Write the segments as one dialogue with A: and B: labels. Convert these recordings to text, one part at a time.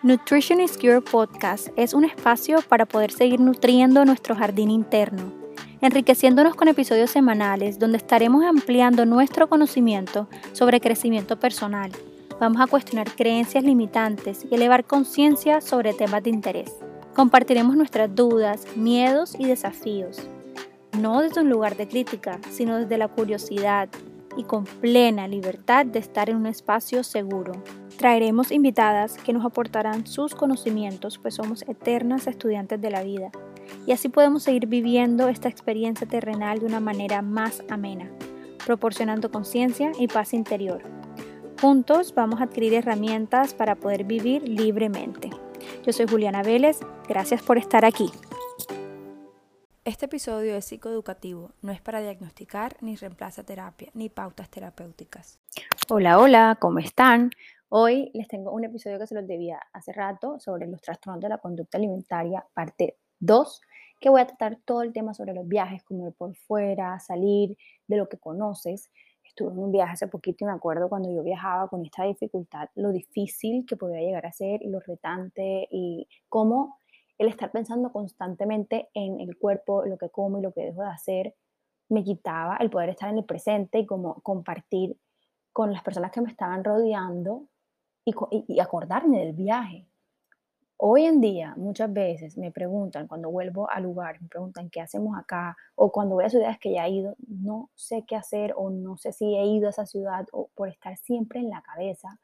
A: Nutrition is Cure Podcast es un espacio para poder seguir nutriendo nuestro jardín interno, enriqueciéndonos con episodios semanales donde estaremos ampliando nuestro conocimiento sobre crecimiento personal. Vamos a cuestionar creencias limitantes y elevar conciencia sobre temas de interés. Compartiremos nuestras dudas, miedos y desafíos, no desde un lugar de crítica, sino desde la curiosidad y con plena libertad de estar en un espacio seguro. Traeremos invitadas que nos aportarán sus conocimientos, pues somos eternas estudiantes de la vida. Y así podemos seguir viviendo esta experiencia terrenal de una manera más amena, proporcionando conciencia y paz interior. Juntos vamos a adquirir herramientas para poder vivir libremente. Yo soy Juliana Vélez, gracias por estar aquí. Este episodio es psicoeducativo, no es para diagnosticar ni reemplaza terapia ni pautas terapéuticas. Hola, hola, ¿cómo están? Hoy les tengo un episodio que se los debía hace rato sobre los trastornos de la conducta alimentaria, parte 2, que voy a tratar todo el tema sobre los viajes, como ir por fuera, salir de lo que conoces. Estuve en un viaje hace poquito y me acuerdo cuando yo viajaba con esta dificultad, lo difícil que podía llegar a ser y lo retante y cómo el estar pensando constantemente en el cuerpo, lo que como y lo que dejo de hacer, me quitaba el poder estar en el presente y como compartir con las personas que me estaban rodeando y, acordarme del viaje. Hoy en día muchas veces me preguntan, cuando vuelvo al lugar, me preguntan qué hacemos acá, o cuando voy a ciudades que ya he ido, no sé qué hacer, o no sé si he ido a esa ciudad, o por estar siempre en la cabeza,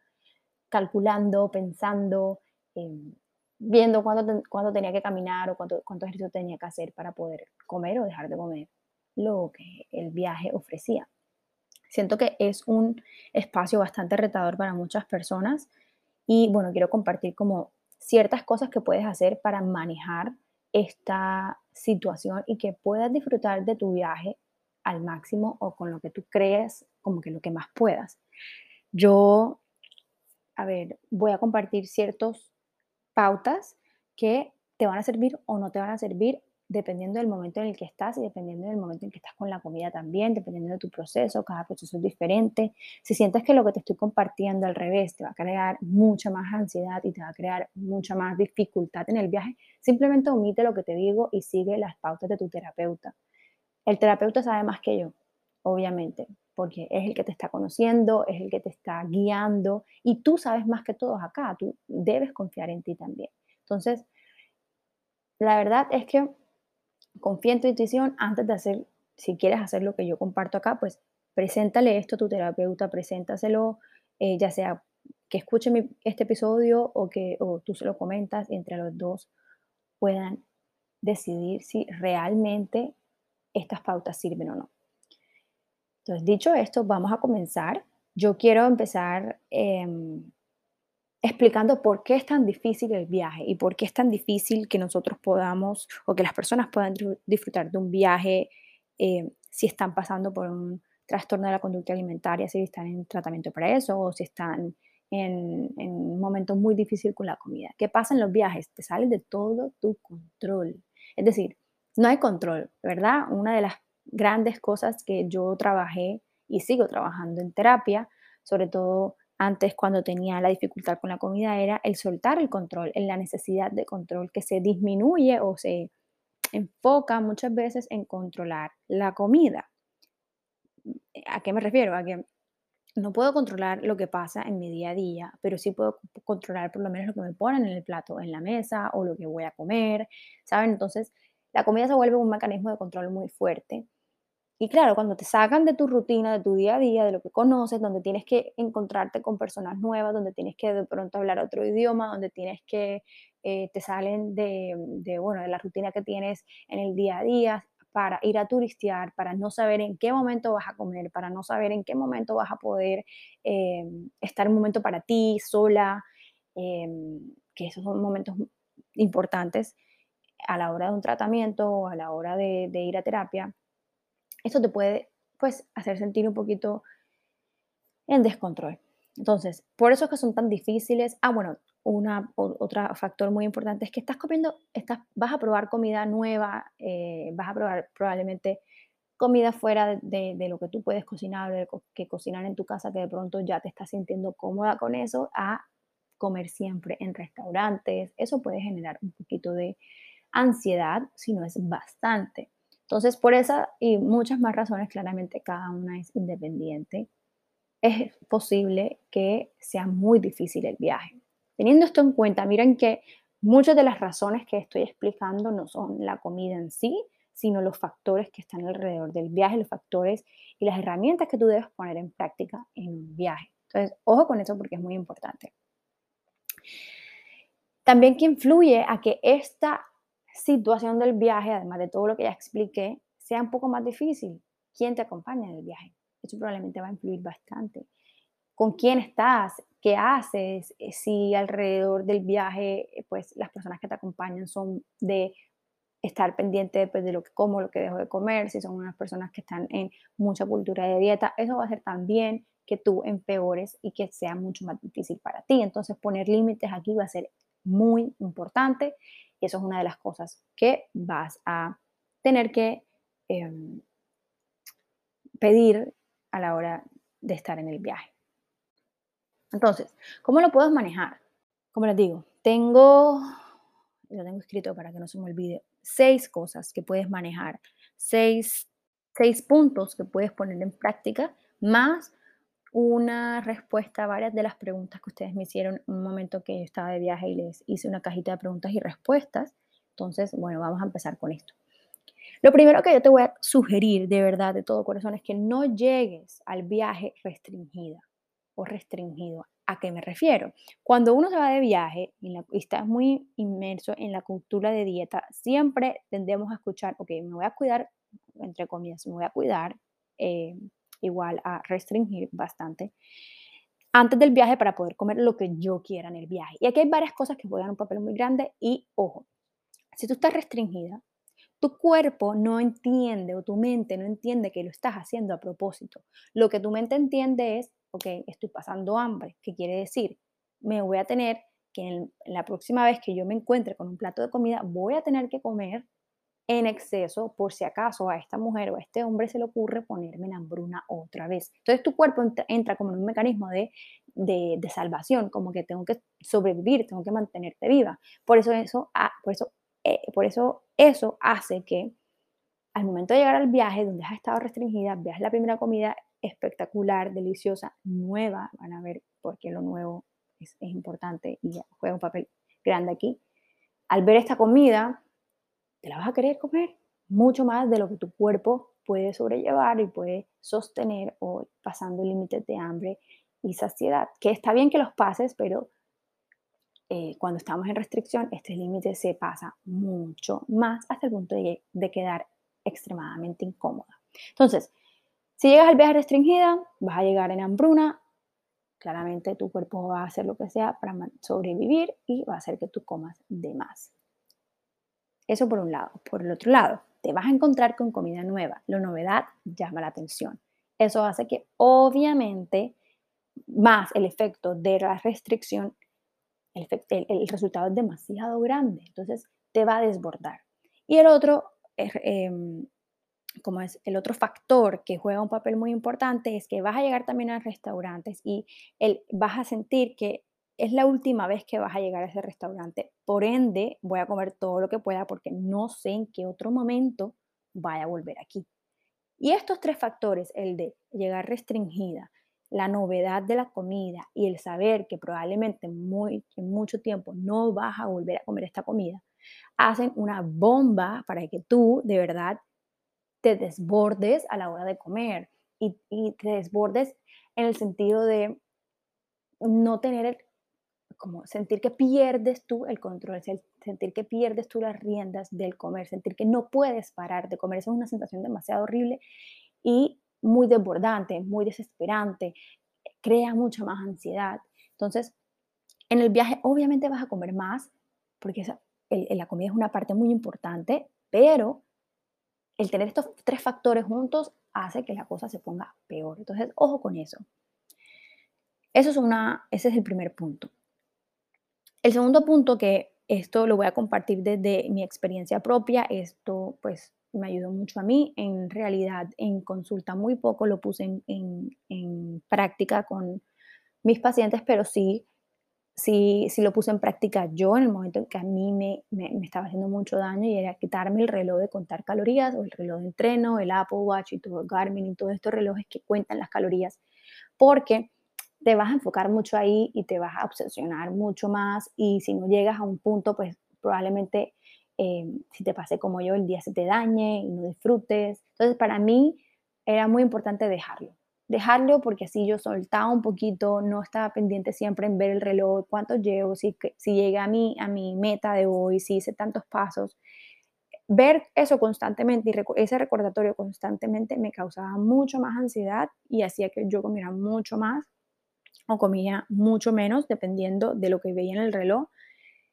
A: calculando, pensando, em, viendo cuándo, cuándo, tenía que caminar o cuánto, cuánto ejercicio tenía que hacer para poder comer o dejar de comer lo que el viaje ofrecía. Siento que es un espacio bastante retador para muchas personas y bueno, quiero compartir como ciertas cosas que puedes hacer para manejar esta situación y que puedas disfrutar de tu viaje al máximo o con lo que tú crees como que lo que más puedas. Yo, a ver, voy a compartir ciertas pautas que te van a servir o no te van a servir dependiendo del momento en el que estás y dependiendo del momento en que estás con la comida también, dependiendo de tu proceso, cada proceso es diferente. Si sientes que lo que te estoy compartiendo al revés te va a crear mucha más ansiedad y te va a crear mucha más dificultad en el viaje, simplemente omite lo que te digo y sigue las pautas de tu terapeuta. El terapeuta sabe más que yo, obviamente, porque es el que te está conociendo, es el que te está guiando y tú sabes más que todos acá, tú debes confiar en ti también. Entonces, la verdad es que confía en tu intuición antes de hacer, si quieres hacer lo que yo comparto acá, pues preséntale esto a tu terapeuta, preséntaselo, eh, ya sea que escuche este episodio o que tú se lo comentas y entre los dos puedan decidir si realmente estas pautas sirven o no. Entonces, dicho esto, vamos a comenzar. Yo quiero empezar em, explicando por qué es tan difícil el viaje y por qué es tan difícil que nosotros podamos o que las personas puedan disfrutar de un viaje eh, si están pasando por un trastorno de la conducta alimentaria, si están en tratamiento para eso o si están en, en, un momento muy difícil con la comida. ¿Qué pasa en los viajes? Te sales de todo tu control. Es decir, no hay control, ¿verdad? Una de las grandes cosas que yo trabajé y sigo trabajando en terapia, sobre todo antes cuando tenía la dificultad con la comida era el soltar el control, en la necesidad de control que se disminuye o se enfoca muchas veces en controlar la comida. ¿A qué me refiero? A que no puedo controlar lo que pasa en mi día a día, pero sí puedo controlar por lo menos lo que me ponen en el plato, en la mesa o lo que voy a comer, ¿saben? Entonces, la comida se vuelve un mecanismo de control muy fuerte y claro, cuando te sacan de tu rutina, de tu día a día, de lo que conoces, donde tienes que encontrarte con personas nuevas, donde tienes que de pronto hablar otro idioma, donde tienes que, eh, te salen de, bueno, de la rutina que tienes en el día a día para ir a turistear, para no saber en qué momento vas a comer, para no saber en qué momento vas a poder eh, estar un momento para ti, sola, eh, que esos son momentos importantes a la hora de un tratamiento o a la hora de ir a terapia esto te puede pues hacer sentir un poquito en descontrol. Entonces, por eso es que son tan difíciles. Ah, bueno, una, otro factor muy importante es que estás comiendo, estás, vas a probar comida nueva, eh, vas a probar probablemente comida fuera de, de, lo que tú puedes cocinar, de que cocinar en tu casa, que de pronto ya te estás sintiendo cómoda con eso, a comer siempre en restaurantes. Eso puede generar un poquito de ansiedad, si no es bastante. Entonces, por esa y muchas más razones, claramente cada una es independiente, es posible que sea muy difícil el viaje. Teniendo esto en cuenta, miren que muchas de las razones que estoy explicando no son la comida en sí, sino los factores que están alrededor del viaje, los factores y las herramientas que tú debes poner en práctica en un viaje. Entonces, ojo con eso porque es muy importante. También que influye a que esta situación del viaje, además de todo lo que ya expliqué, sea un poco más difícil. ¿Quién te acompaña en el viaje? Eso probablemente va a influir bastante. ¿Con quién estás? ¿Qué haces? Eh, si alrededor del viaje, pues las personas que te acompañan son de estar pendiente pues, de lo que como, lo que dejo de comer, si son unas personas que están en mucha cultura de dieta, eso va a hacer también que tú empeores y que sea mucho más difícil para ti. Entonces poner límites aquí va a ser muy importante y eso es una de las cosas que vas a tener que em, pedir a la hora de estar en el viaje. Entonces, ¿cómo lo puedo manejar? Como les digo, tengo, lo tengo escrito para que no se me olvide, seis cosas que puedes manejar, seis, seis puntos que puedes poner en práctica, más una respuesta a varias de las preguntas que ustedes me hicieron en un momento que yo estaba de viaje y les hice una cajita de preguntas y respuestas. Entonces, bueno, vamos a empezar con esto. Lo primero que yo te voy a sugerir de verdad, de todo corazón, es que no llegues al viaje restringida o restringido. ¿A qué me refiero? Cuando uno se va de viaje y, está muy inmerso en la cultura de dieta, siempre tendemos a escuchar, ok, me voy a cuidar, entre comillas, me voy a cuidar, eh, igual a restringir bastante, antes del viaje para poder comer lo que yo quiera en el viaje. Y aquí hay varias cosas que juegan un papel muy grande y ojo, si tú estás restringida, tu cuerpo no entiende o tu mente no entiende que lo estás haciendo a propósito. Lo que tu mente entiende es, ok, estoy pasando hambre. ¿Qué quiere decir? Me voy a tener que en la próxima vez que yo me encuentre con un plato de comida, voy a tener que comer en exceso por si acaso a esta mujer o a este hombre se le ocurre ponerme en hambruna otra vez. Entonces tu cuerpo entra como en un mecanismo de, de, salvación, como que tengo que sobrevivir, tengo que mantenerte viva. Por eso eso, ah, por eso, eh, por eso eso hace que al momento de llegar al viaje donde has estado restringida, veas la primera comida espectacular, deliciosa, nueva, van a ver por qué lo nuevo es, importante y juega un papel grande aquí. Al ver esta comida, te la vas a querer comer mucho más de lo que tu cuerpo puede sobrellevar y puede sostener o pasando límites de hambre y saciedad. Que está bien que los pases, pero eh, cuando estamos en restricción, este límite se pasa mucho más hasta el punto de, de quedar extremadamente incómoda. Entonces, si llegas al viaje restringida, vas a llegar en hambruna, claramente tu cuerpo va a hacer lo que sea para sobrevivir y va a hacer que tú comas de más. Eso por un lado. Por el otro lado, te vas a encontrar con comida nueva. La novedad llama la atención. Eso hace que obviamente más el efecto de la restricción, el, el, resultado es demasiado grande. Entonces te va a desbordar. Y el otro, em, como es el otro factor que juega un papel muy importante, es que vas a llegar también a restaurantes y el, vas a sentir que es la última vez que vas a llegar a ese restaurante. Por ende, voy a comer todo lo que pueda porque no sé en qué otro momento vaya a volver aquí. Y estos tres factores, el de llegar restringida, la novedad de la comida y el saber que probablemente muy, en mucho tiempo no vas a volver a comer esta comida, hacen una bomba para que tú de verdad te desbordes a la hora de comer y, te desbordes en el sentido de no tener como sentir que pierdes tú el control, sentir que pierdes tú las riendas del comer, sentir que no puedes parar de comer. Eso es una sensación demasiado horrible y muy desbordante, muy desesperante, crea mucha más ansiedad. Entonces, en el viaje obviamente vas a comer más, porque esa, la comida es una parte muy importante, pero el tener estos tres factores juntos hace que la cosa se ponga peor. Entonces, ojo con eso. Eso es una, ese es el primer punto. El segundo punto que esto lo voy a compartir desde mi experiencia propia, esto pues me ayudó mucho a mí, en realidad en consulta muy poco lo puse en, práctica con mis pacientes, pero sí si, si lo puse en práctica yo en el momento en que a mí me, me, estaba haciendo mucho daño y era quitarme el reloj de contar calorías o el reloj de entreno, el Apple Watch y todo Garmin y todos estos relojes que cuentan las calorías, porque te vas a enfocar mucho ahí y te vas a obsesionar mucho más y si no llegas a un punto, pues probablemente eh, si te pase como yo, el día se te dañe y no disfrutes. Entonces, para mí era muy importante dejarlo dejarlo porque así yo soltaba un poquito, no estaba pendiente siempre en ver el reloj, cuánto llevo, si, si llegué a mi, a mi meta de hoy, si hice tantos pasos. Ver eso constantemente y ese recordatorio constantemente me causaba mucho más ansiedad y hacía que yo comiera mucho más o comía mucho menos dependiendo de lo que veía en el reloj.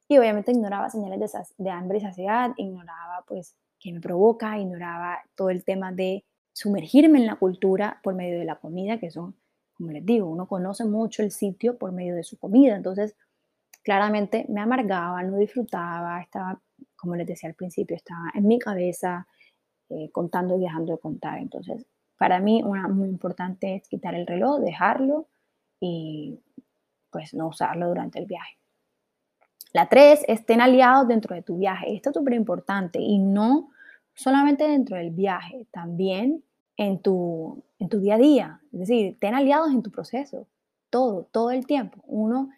A: Y obviamente ignoraba señales de, de hambre y saciedad, ignoraba pues qué me provoca, ignoraba todo el tema de sumergirme en la cultura por medio de la comida, que son, como les digo, uno conoce mucho el sitio por medio de su comida. Entonces, claramente me amargaba, no disfrutaba, estaba, como les decía al principio, estaba en mi cabeza eh, contando y dejando de contar. Entonces, para mí, una muy importante es quitar el reloj, dejarlo y pues no usarlo durante el viaje. La tres, estén aliados dentro de tu viaje. Esto es súper importante y no solamente dentro del viaje, también en tu, en tu día a día. Es decir, ten aliados en tu proceso, todo, todo el tiempo. Uno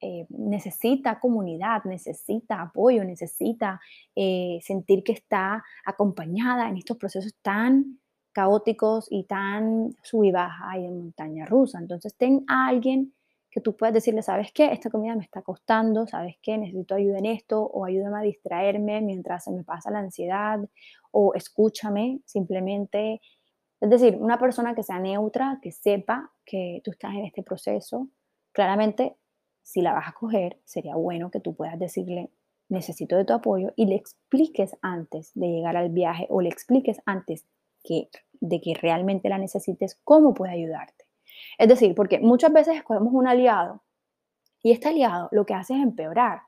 A: eh, necesita comunidad, necesita apoyo, necesita eh, sentir que está acompañada en estos procesos tan caóticos y tan sub y baja y de montaña rusa. Entonces, ten a alguien que tú puedas decirle, ¿sabes qué? Esta comida me está costando, ¿sabes qué? Necesito ayuda en esto o ayúdame a distraerme mientras se me pasa la ansiedad o escúchame simplemente. Es decir, una persona que sea neutra, que sepa que tú estás en este proceso, claramente si la vas a coger, sería bueno que tú puedas decirle, necesito de tu apoyo y le expliques antes de llegar al viaje o le expliques antes que, de que realmente la necesites cómo puede ayudarte. Es decir, porque muchas veces escogemos un aliado y este aliado lo que hace es empeorar.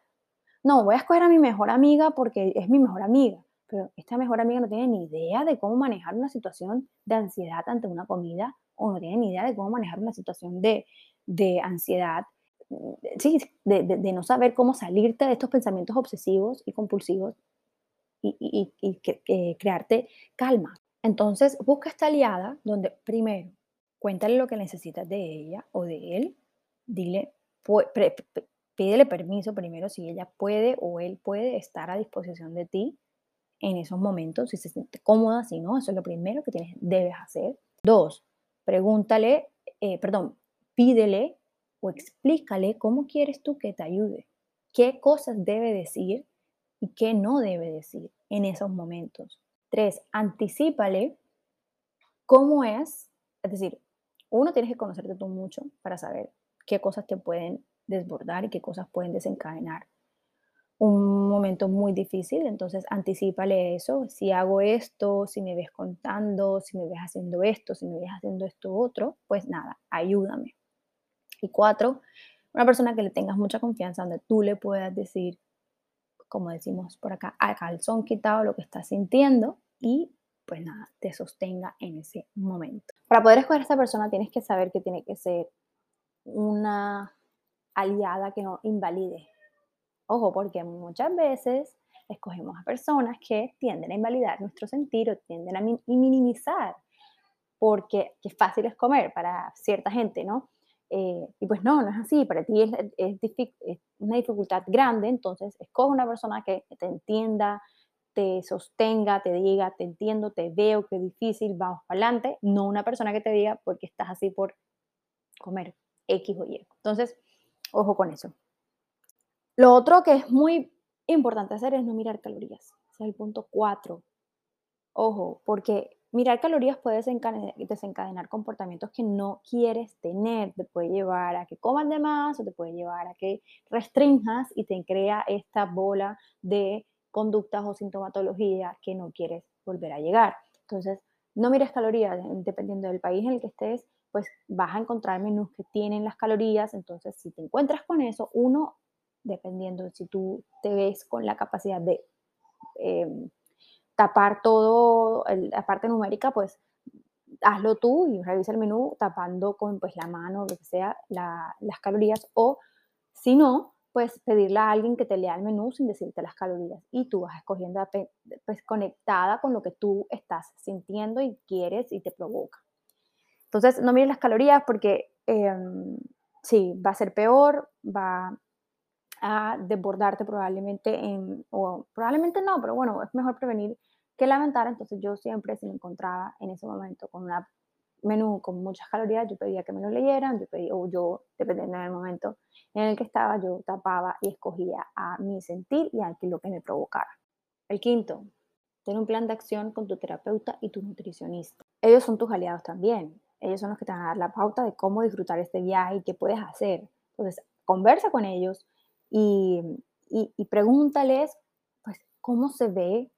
A: No, voy a escoger a mi mejor amiga porque es mi mejor amiga, pero esta mejor amiga no tiene ni idea de cómo manejar una situación de ansiedad ante una comida o no tiene ni idea de cómo manejar una situación de, ansiedad, sí, de, no saber cómo salirte de estos pensamientos obsesivos y compulsivos y, crearte calma. Entonces, busca esta aliada donde primero cuéntale lo que necesitas de ella o de él, dile, pídele permiso primero si ella puede o él puede estar a disposición de ti en esos momentos, si se siente cómoda, si no, eso es lo primero que tienes, debes hacer. Dos, pregúntale, eh, perdón, pídele o explícale cómo quieres tú que te ayude, qué cosas debe decir y qué no debe decir en esos momentos. Tres, anticípale cómo es, es decir, uno, tienes que conocerte tú mucho para saber qué cosas te pueden desbordar y qué cosas pueden desencadenar un momento muy difícil, entonces anticipale eso, si hago esto, si me ves contando, si me ves haciendo esto, si me ves haciendo esto otro, pues nada, ayúdame. Y cuatro, una persona que le tengas mucha confianza, donde tú le puedas decir, como decimos por acá, al calzón quitado lo que estás sintiendo y pues nada, te sostenga en ese momento. Para poder escoger a esta persona tienes que saber que tiene que ser una aliada que no invalide. Ojo, porque muchas veces escogemos a personas que tienden a invalidar nuestro sentir o tienden a minimizar, porque qué fácil es comer para cierta gente, ¿no? Eh, y pues no, no es así, para ti es, es, una dificultad grande, entonces escoge una persona que te entienda, te sostenga, te diga, te entiendo, te veo, qué difícil, vamos para adelante, no una persona que te diga porque estás así por comer X o Y. Entonces, ojo con eso. Lo otro que es muy importante hacer es no mirar calorías. Ese es el punto 4. Ojo, porque mirar calorías puede desencadenar, comportamientos que no quieres tener. Te puede llevar a que comas de más o te puede llevar a que restringas y te crea esta bola de conductas o sintomatología que no quieres volver a llegar. Entonces, no mires calorías, dependiendo del país en el que estés, pues vas a encontrar menús que tienen las calorías. Entonces, si te encuentras con eso, uno, dependiendo de si tú te ves con la capacidad de em, tapar todo, la parte numérica, pues hazlo tú y revisa el menú tapando con pues la mano, lo que sea, las calorías o Si no, pues pedirle a alguien que te lea el menú sin decirte las calorías y tú vas escogiendo pues conectada con lo que tú estás sintiendo y quieres y te provoca. Entonces, no mires las calorías porque em, sí, va a ser peor, va a desbordarte probablemente en, o probablemente no, pero bueno, es mejor prevenir que lamentar. Entonces yo siempre, si me encontraba en ese momento con un menú con muchas calorías, yo pedía que me lo leyeran, yo pedía, o yo, dependiendo del momento en el que estaba, yo tapaba y escogía a mi sentir y a lo que me provocara. El quinto, ten un plan de acción con tu terapeuta y tu nutricionista. Ellos son tus aliados también ellos son los que te van a dar la pauta de cómo disfrutar este viaje y qué puedes hacer. Entonces, conversa con ellos y, y, pregúntales, pues, cómo se ve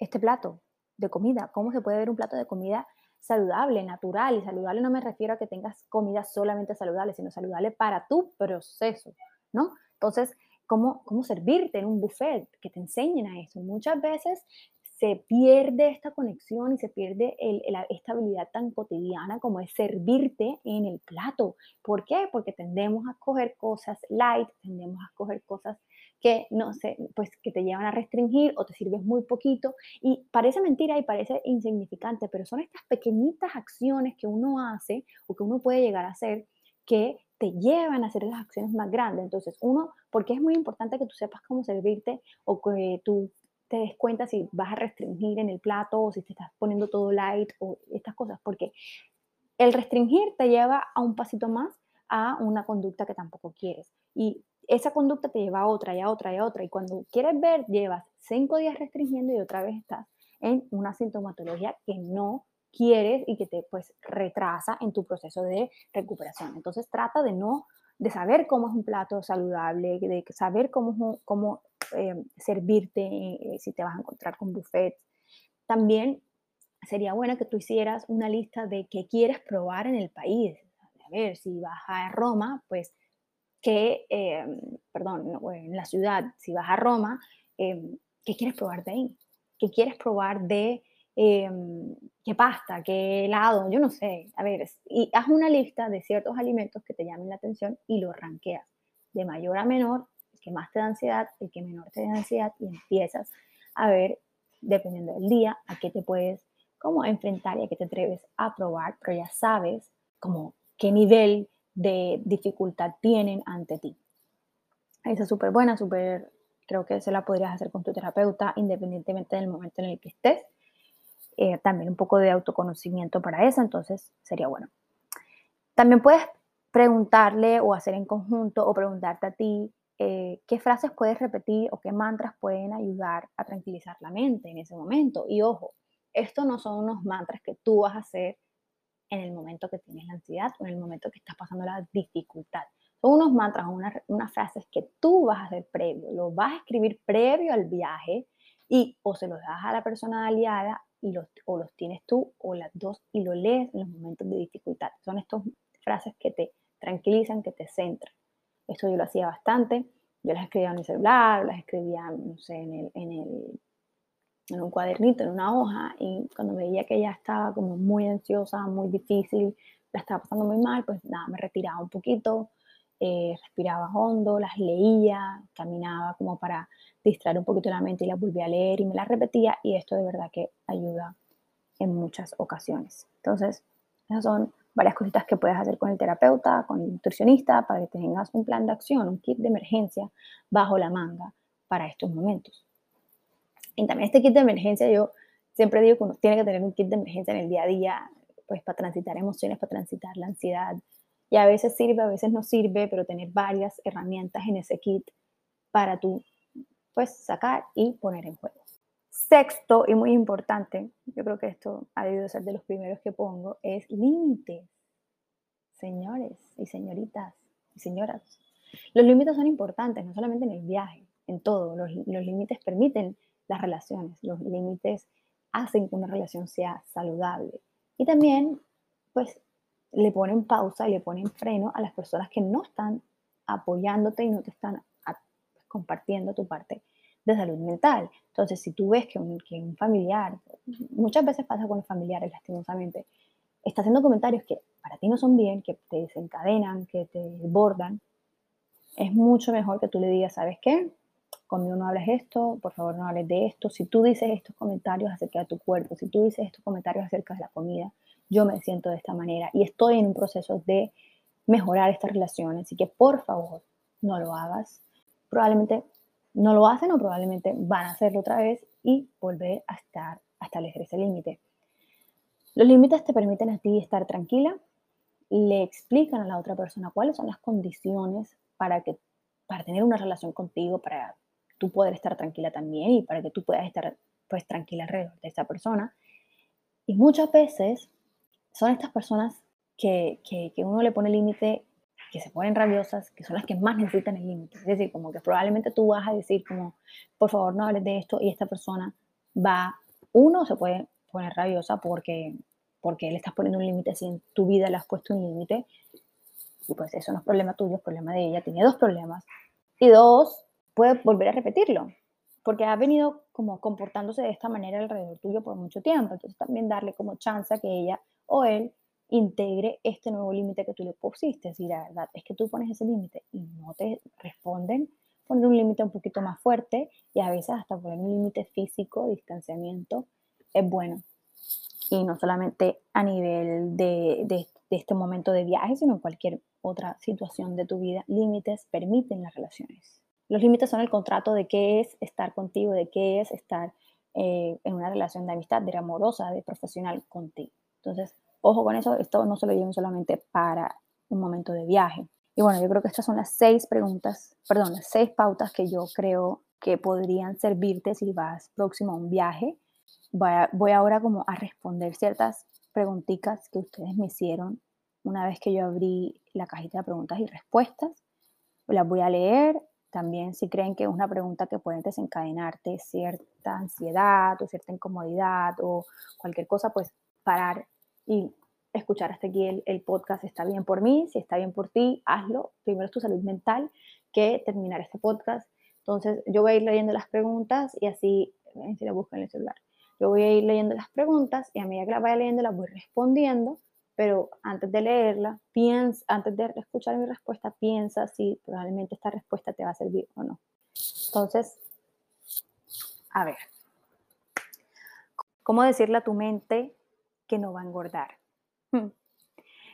A: este plato de comida, cómo se puede ver un plato de comida saludable, natural. Y saludable no me refiero a que tengas comida solamente saludable, sino saludable para tu proceso, ¿no? Entonces, ¿cómo, cómo servirte en un buffet? Que te enseñen a eso. Muchas veces se pierde esta conexión y se pierde la, esta habilidad tan cotidiana como es servirte en el plato. ¿Por qué? Porque tendemos a coger cosas light, tendemos a coger cosas que no sé, pues que te llevan a restringir o te sirves muy poquito y parece mentira y parece insignificante, pero son estas pequeñitas acciones que uno hace o que uno puede llegar a hacer que te llevan a hacer las acciones más grandes. Entonces, uno, porque es muy importante que tú sepas cómo servirte o que tú te des cuenta si vas a restringir en el plato o si te estás poniendo todo light o estas cosas, porque el restringir te lleva a un pasito más a una conducta que tampoco quieres. Y esa conducta te lleva a otra y a otra y a otra. Y cuando quieres ver, llevas cinco días restringiendo y otra vez estás en una sintomatología que no quieres y que te pues retrasa en tu proceso de recuperación. Entonces trata de no, de saber cómo es un plato saludable, de saber cómo, cómo eh, servirte, eh, si te vas a encontrar con buffets. También sería bueno que tú hicieras una lista de qué quieres probar en el país. A ver, si vas a Roma, pues que, eh, perdón, en la ciudad, si vas a Roma, ¿qué quieres probar de ahí? ¿Qué quieres probar de qué pasta, qué helado? Yo no sé. A ver, y haz una lista de ciertos alimentos que te llamen la atención y los ranqueas de mayor a menor que más te da ansiedad, el que menor te da ansiedad y empiezas a ver, dependiendo del día, a qué te puedes como enfrentar y a qué te atreves a probar, pero ya sabes como qué nivel de dificultad tienen ante ti. Esa es súper buena, súper, creo que se la podrías hacer con tu terapeuta independientemente del momento en el que estés. Eh, también un poco de autoconocimiento para eso, entonces sería bueno. También puedes preguntarle o hacer en conjunto o preguntarte a ti eh, qué frases puedes repetir o qué mantras pueden ayudar a tranquilizar la mente en ese momento. Y ojo, estos no son unos mantras que tú vas a hacer en el momento que tienes la ansiedad o en el momento que estás pasando la dificultad. Son unos mantras o unas, frases que tú vas a hacer previo, lo vas a escribir previo al viaje y o se los das a la persona aliada y los, o los tienes tú o las dos y lo lees en los momentos de dificultad. Son estas frases que te tranquilizan, que te centran. Esto yo lo hacía bastante. Yo las escribía en mi celular, las escribía, no sé, en, el, en, el, en un cuadernito, en una hoja, y cuando me veía que ya estaba como muy ansiosa, muy difícil, la estaba pasando muy mal, pues nada, me retiraba un poquito, eh, respiraba hondo, las leía, caminaba como para distraer un poquito la mente y las volvía a leer y me las repetía, y esto de verdad que ayuda en muchas ocasiones. Entonces, esas son varias cositas que puedes hacer con el terapeuta, con el nutricionista, para que tengas un plan de acción, un kit de emergencia bajo la manga para estos momentos. Y también este kit de emergencia, yo siempre digo que uno tiene que tener un kit de emergencia en el día a día, pues para transitar emociones, para transitar la ansiedad. Y a veces sirve, a veces no sirve, pero tener varias herramientas en ese kit para tú, pues, sacar y poner en juego. Sexto y muy importante, yo creo que esto ha debido ser de los primeros que pongo, es límites. Señores y señoritas y señoras, los límites son importantes, no solamente en el viaje, en todo. Los, límites permiten las relaciones, los límites hacen que una relación sea saludable. Y también, pues, le ponen pausa y le ponen freno a las personas que no están apoyándote y no te están pues, compartiendo tu parte de salud mental. Entonces, si tú ves que un, que un familiar, muchas veces pasa con los familiares, lastimosamente, está haciendo comentarios que para ti no son bien, que te desencadenan, que te desbordan,
B: es mucho mejor que tú le digas, ¿sabes qué? Conmigo no hables esto, por favor no hables de esto. Si tú dices estos comentarios acerca de tu cuerpo, si tú dices estos comentarios acerca de la comida, yo me siento de esta manera y estoy en un proceso de mejorar esta relación. Así que por favor, no lo hagas. Probablemente no lo hacen o probablemente van a hacerlo otra vez y volver a estar, a establecer ese límite. Los límites te permiten a ti estar tranquila, le explican a la otra persona cuáles son las condiciones para que para tener una relación contigo, para tú poder estar tranquila también y para que tú puedas estar pues tranquila alrededor de esa persona. Y muchas veces son estas personas que, que, uno le pone límite, que se ponen rabiosas, que son las que más necesitan el límite. Es decir, como que probablemente tú vas a decir como, por favor no hables de esto y esta persona va, uno se puede poner rabiosa porque, porque le estás poniendo un límite, si en tu vida le has puesto un límite, y pues eso no es problema tuyo, es problema de ella, tiene dos problemas. Y dos, puede volver a repetirlo, porque ha venido como comportándose de esta manera alrededor tuyo por mucho tiempo. Entonces también darle como chance a que ella o él integre este nuevo límite que tú le pusiste. Si la verdad es que tú pones ese límite y no te responden, poner un límite un poquito más fuerte y a veces hasta poner un límite físico, distanciamiento, es bueno. Y no solamente a nivel de, de, de este momento de viaje, sino en cualquier otra situación de tu vida. Límites permiten las relaciones. Los límites son el contrato de qué es estar contigo, de qué es estar eh, en una relación de amistad, de amorosa, de profesional contigo. Entonces, ojo con eso, esto no se lo lleven solamente para un momento de viaje. Y bueno, yo creo que estas son las seis preguntas, perdón, las seis pautas que yo creo que podrían servirte si vas próximo a un viaje. Voy, ahora como a responder ciertas preguntitas que ustedes me hicieron una vez que yo abrí la cajita de preguntas y respuestas. Las voy a leer. También si creen que es una pregunta que puede desencadenarte cierta ansiedad o cierta incomodidad o cualquier cosa, pues parar y escuchar hasta aquí el, el podcast está bien por mí. Si está bien por ti, hazlo. Primero es tu salud mental que terminar este podcast. Entonces yo voy a ir leyendo las preguntas y así, si la buscan en el celular. Yo voy a ir leyendo las preguntas y a medida que las vaya leyendo las voy respondiendo pero antes de leerla, piensa, antes de escuchar mi respuesta, piensa si probablemente esta respuesta te va a servir o no. Entonces, a ver, ¿cómo decirle a tu mente que no va a engordar? Hmm.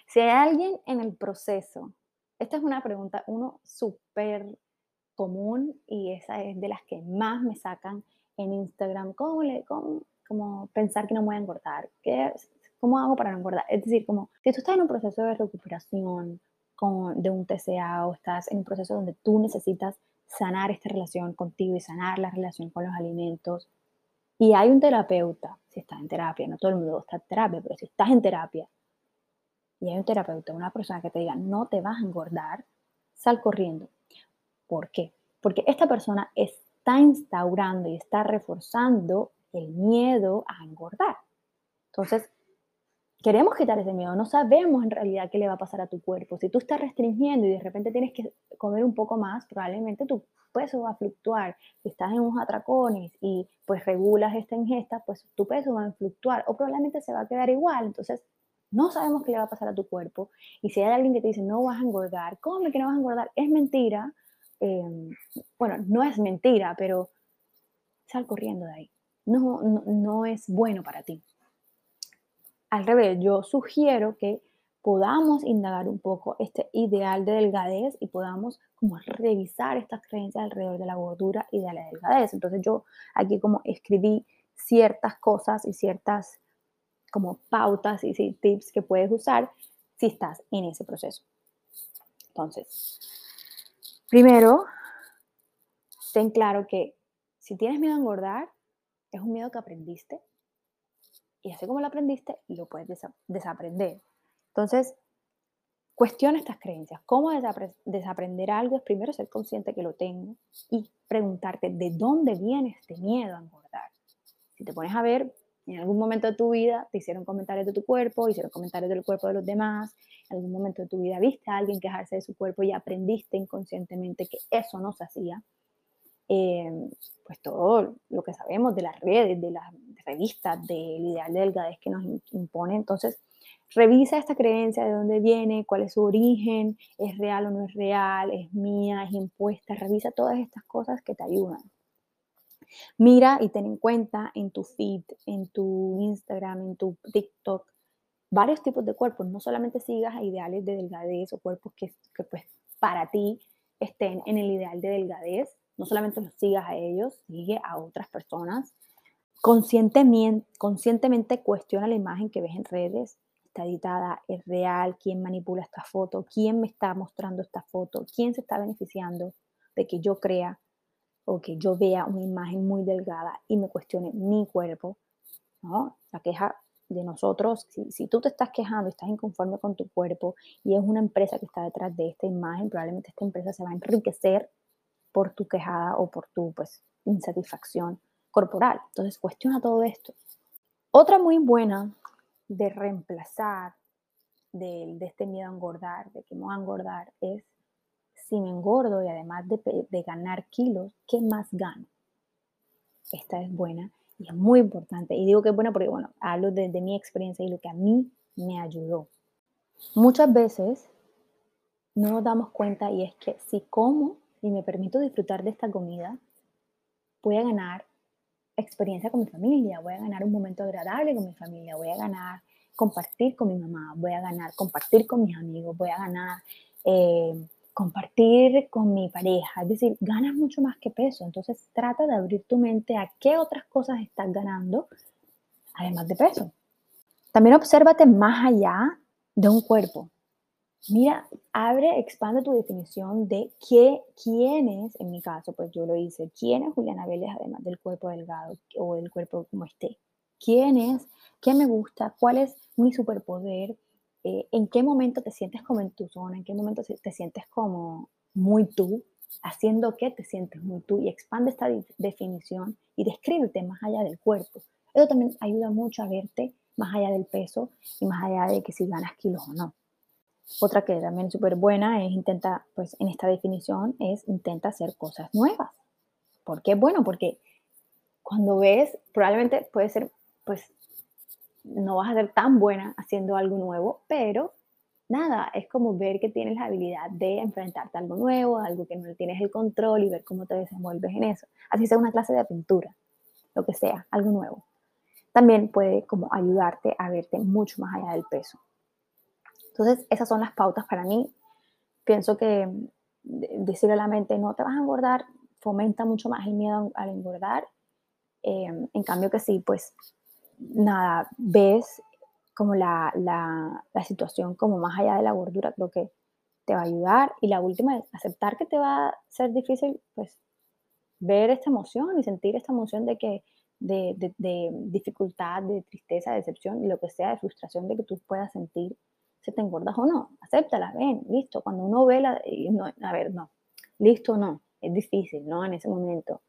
B: Si hay alguien en el proceso, esta es una pregunta, uno súper común y esa es de las que más me sacan en Instagram, ¿cómo, le, cómo, pensar que no voy a engordar? ¿Qué, ¿Cómo hago para no engordar? Es decir, como si tú estás en un proceso de recuperación con, de un TCA o estás en un proceso donde tú necesitas sanar esta relación contigo y sanar la relación con los alimentos, y hay un terapeuta, si estás en terapia, no todo el mundo está en terapia, pero si estás en terapia y hay un terapeuta, una persona que te diga, no te vas a engordar, sal corriendo. ¿Por qué? Porque esta persona está instaurando y está reforzando el miedo a engordar. Entonces, queremos quitar ese miedo, no sabemos en realidad qué le va a pasar a tu cuerpo. Si tú estás restringiendo y de repente tienes que comer un poco más, probablemente tu peso va a fluctuar. Si estás en unos atracones y pues regulas esta ingesta, pues tu peso va a fluctuar o probablemente se va a quedar igual. Entonces, no sabemos qué le va a pasar a tu cuerpo. Y si hay alguien que te dice, no vas a engordar, ¿cómo que no vas a engordar? Es mentira. Em, bueno, no es mentira, pero sal corriendo de ahí. no, no es bueno para ti al revés, yo sugiero que podamos indagar un poco este ideal de delgadez y podamos como revisar estas creencias alrededor de la gordura y de la delgadez. Entonces yo aquí como escribí ciertas cosas y ciertas como pautas y tips que puedes usar si estás en ese proceso. Entonces, primero, ten claro que si tienes miedo a engordar, es un miedo que aprendiste, y así como lo aprendiste, lo puedes desaprender. Entonces, cuestiona estas creencias. ¿Cómo desaprender algo? Es primero ser consciente que lo tengo y preguntarte de dónde viene este miedo a engordar. Si te pones a ver, en algún momento de tu vida te hicieron comentarios de tu cuerpo, hicieron comentarios del cuerpo de los demás, en algún momento de tu vida viste a alguien quejarse de su cuerpo y aprendiste inconscientemente que eso no se hacía. Eh, pues todo lo que sabemos de las redes, de las revistas, del ideal de delgadez que nos impone. Entonces, Revisa esta creencia, de dónde viene, cuál es su origen, es real o no es real, es mía, es impuesta. Revisa todas estas cosas que te ayudan. Mira y ten en cuenta en tu feed, en tu Instagram, en tu TikTok, varios tipos de cuerpos. No solamente sigas a ideales de delgadez o cuerpos que, que pues para ti estén en el ideal de delgadez. No solamente los sigas a ellos, sigue a otras personas. Conscientemente, conscientemente cuestiona la imagen que ves en redes. Está editada, es real, quién manipula esta foto, quién me está mostrando esta foto, quién se está beneficiando de que yo crea o que yo vea una imagen muy delgada y me cuestione mi cuerpo. ¿no? La queja de nosotros, si, si, tú te estás quejando, estás inconforme con tu cuerpo y es una empresa que está detrás de esta imagen, probablemente esta empresa se va a enriquecer por tu quejada o por tu pues, insatisfacción corporal. Entonces, cuestiona todo esto. Otra muy buena de reemplazar de, de este miedo a engordar, de que voy a engordar, es si me engordo y además de, ganar kilos, ¿qué más gano? Esta es buena y es muy importante. Y digo que es buena porque, bueno, hablo de, de, mi experiencia y lo que a mí me ayudó. Muchas veces no nos damos cuenta y es que si como y me permito disfrutar de esta comida, voy a ganar experiencia con mi familia, voy a ganar un momento agradable con mi familia, voy a ganar compartir con mi mamá, voy a ganar compartir con mis amigos, voy a ganar eh, compartir con mi pareja, es decir, ganas mucho más que peso, entonces trata de abrir tu mente a qué otras cosas estás ganando, además de peso. También obsérvate más allá de un cuerpo. Mira, abre, expande tu definición de qué, quién es, en mi caso, pues yo lo hice, quién es Juliana Vélez además del cuerpo delgado o del cuerpo como esté. ¿Quién es? ¿Qué me gusta? ¿Cuál es mi superpoder? Eh, en qué momento te sientes como en tu zona, en qué momento te sientes como muy tú, haciendo qué te sientes muy tú y expande esta definición y descríbete más allá del cuerpo. Eso también ayuda mucho a verte más allá del peso y más allá de que si ganas kilos o no. Otra que también es súper buena es intenta, pues en esta definición es intenta hacer cosas nuevas. ¿Por qué? Bueno, porque cuando ves, probablemente puede ser, pues no vas a ser tan buena haciendo algo nuevo, pero nada, es como ver que tienes la habilidad de enfrentarte a algo nuevo, algo que no tienes el control y ver cómo te desenvuelves en eso. Así sea una clase de pintura, lo que sea, algo nuevo. También puede como ayudarte a verte mucho más allá del peso. Entonces, esas son las pautas para mí. Pienso que decirle a la mente, no te vas a engordar, fomenta mucho más el miedo al engordar. Eh, en cambio que sí, pues nada, ves como la, la, situación como más allá de la gordura, creo que te va a ayudar. Y la última es aceptar que te va a ser difícil, pues, ver esta emoción y sentir esta emoción de que, de, dificultad, de tristeza, de decepción lo que sea, de frustración, de que tú puedas sentir si te engordas o no. Acéptala, ven, listo. Cuando uno ve la, no, a ver, no, listo, no, es difícil, ¿no? En ese momento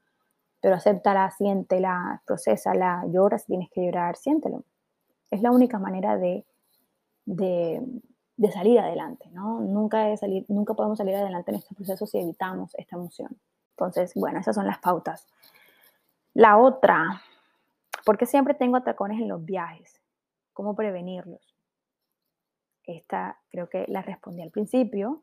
B: pero acéptala, siéntela, procesala, llora si tienes que llorar, siéntelo. Es la única manera de, de, de salir adelante, ¿no? Nunca, salir, nunca podemos salir adelante en este proceso si evitamos esta emoción. Entonces, bueno, esas son las pautas. La otra, ¿por qué siempre tengo atracones en los viajes? ¿Cómo prevenirlos? Esta creo que la respondí al principio.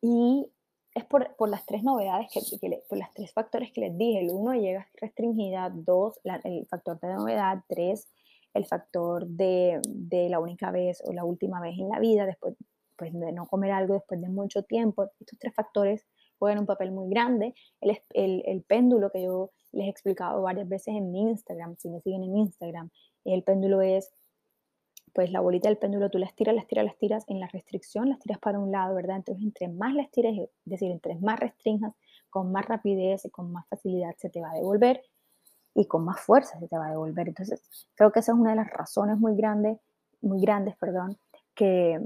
B: Y es por, por, las tres novedades, que, por las tres factores que les dije. El uno, llega restringida. Dos, el factor de novedad. Tres, el factor de, de, la única vez o la última vez en la vida, después pues, de no comer algo después de mucho tiempo. Estos tres factores juegan un papel muy grande. El, el, el péndulo que yo les he explicado varias veces en mi Instagram, si me siguen en Instagram, el péndulo es pues la bolita del péndulo tú las tiras, las tiras, las tiras en la restricción, las tiras para un lado, ¿verdad? Entonces, entre más las tires, es decir, entre más restringas, con más rapidez y con más facilidad se te va a devolver y con más fuerza se te va a devolver. Entonces, creo que esa es una de las razones muy grandes, muy grandes, perdón, que,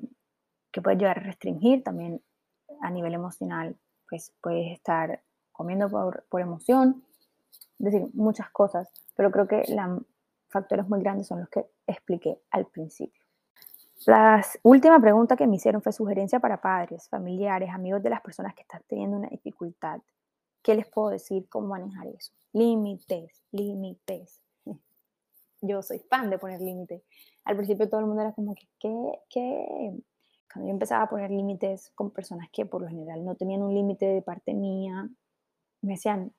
B: que puede llegar a restringir también a nivel emocional, pues puedes estar comiendo por, por emoción, es decir, muchas cosas, pero creo que la factores muy grandes son los que expliqué al principio. La última pregunta que me hicieron fue sugerencia para padres, familiares, amigos de las personas que están teniendo una dificultad. ¿Qué les puedo decir? ¿Cómo manejar eso? Límites, límites. Yo soy fan de poner límites. al principio todo el mundo era como que, ¿qué? ¿Qué? Cuando yo empezaba a poner límites con personas que por lo general no tenían un límite de parte mía, me decían,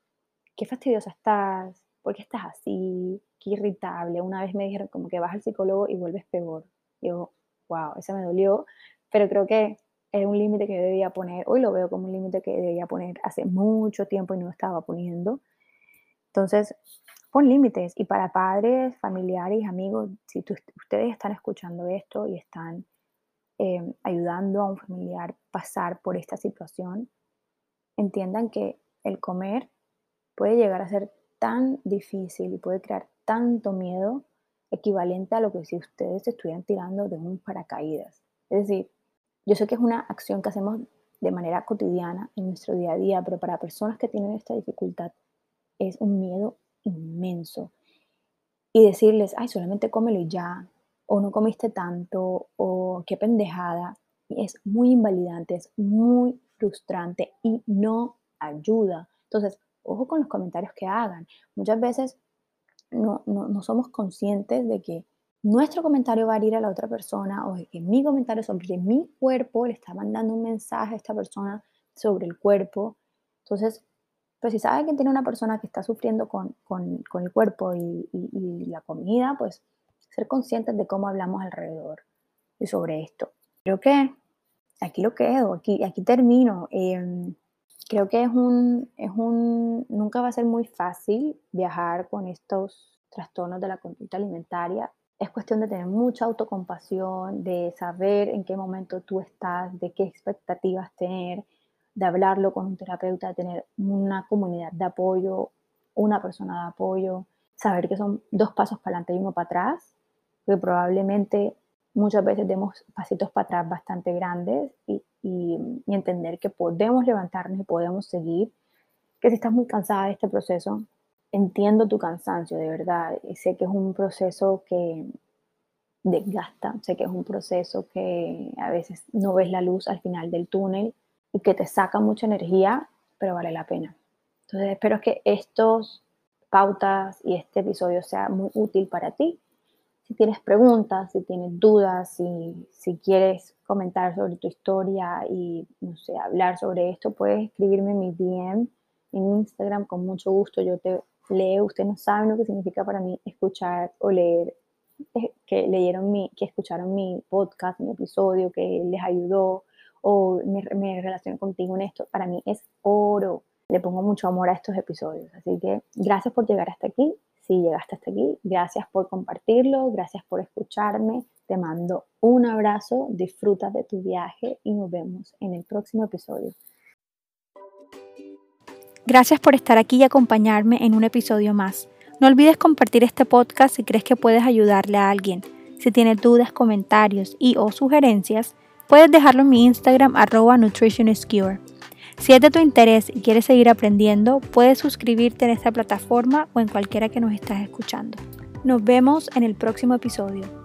B: qué fastidiosa estás, ¿por qué estás así? Qué irritable. Una vez me dijeron como que vas al psicólogo y vuelves peor. Yo, wow, eso me dolió, pero creo que es un límite que debía poner, hoy lo veo como un límite que debía poner hace mucho tiempo y no estaba poniendo. Entonces, pon límites. Y para padres, familiares, amigos, si ustedes están escuchando esto y están em, ayudando a un familiar pasar por esta situación, entiendan que el comer puede llegar a ser tan difícil y puede crear tanto miedo equivalente a lo que si ustedes estuvieran tirando de un paracaídas. Es decir, yo sé que es una acción que hacemos de manera cotidiana en nuestro día a día, pero para personas que tienen esta dificultad es un miedo inmenso. Y decirles, ay, solamente cómelo y ya, o no comiste tanto, o qué pendejada, es muy invalidante, es muy frustrante y no ayuda. Entonces, ojo con los comentarios que hagan. Muchas veces no, no, somos conscientes de que nuestro comentario va a ir a la otra persona o de que mi comentario sobre mi cuerpo le está mandando un mensaje a esta persona sobre el cuerpo. Entonces, pues si sabe que tiene una persona que está sufriendo con, con, con el cuerpo y, y, la comida, pues ser conscientes de cómo hablamos alrededor y sobre esto. Creo que aquí lo quedo, aquí, aquí termino. Em, creo que es un, es un, nunca va a ser muy fácil viajar con estos trastornos de la conducta alimentaria. Es cuestión de tener mucha autocompasión, de saber en qué momento tú estás, de qué expectativas tener, de hablarlo con un terapeuta, de tener una comunidad de apoyo, una persona de apoyo, saber que son dos pasos para adelante y uno para atrás, que probablemente muchas veces demos pasitos para atrás bastante grandes y, y, entender que podemos levantarnos y podemos seguir, que si estás muy cansada de este proceso, entiendo tu cansancio, de verdad, y sé que es un proceso que desgasta, sé que es un proceso que a veces no ves la luz al final del túnel y que te saca mucha energía, pero vale la pena. Entonces espero que estos pautas y este episodio sea muy útil para ti. Si tienes preguntas, si tienes dudas, si, si quieres comentar sobre tu historia y, no sé, hablar sobre esto, puedes escribirme en mi DM en Instagram con mucho gusto. Yo te leo. Ustedes no saben lo que significa para mí escuchar o leer eh, que leyeron mi, que escucharon mi podcast, mi episodio, que les ayudó o me, me contigo en esto. Para mí es oro. Le pongo mucho amor a estos episodios. Así que gracias por llegar hasta aquí. Si llegaste hasta aquí, gracias por compartirlo, gracias por escucharme. Te mando un abrazo, disfruta de tu viaje y nos vemos en el próximo episodio.
A: Gracias por estar aquí y acompañarme en un episodio más. No olvides compartir este podcast si crees que puedes ayudarle a alguien. Si tienes dudas, comentarios y o sugerencias, puedes dejarlo en mi Instagram arroba. Si es de tu interés y quieres seguir aprendiendo, puedes suscribirte en esta plataforma o en cualquiera que nos estás escuchando. Nos vemos en el próximo episodio.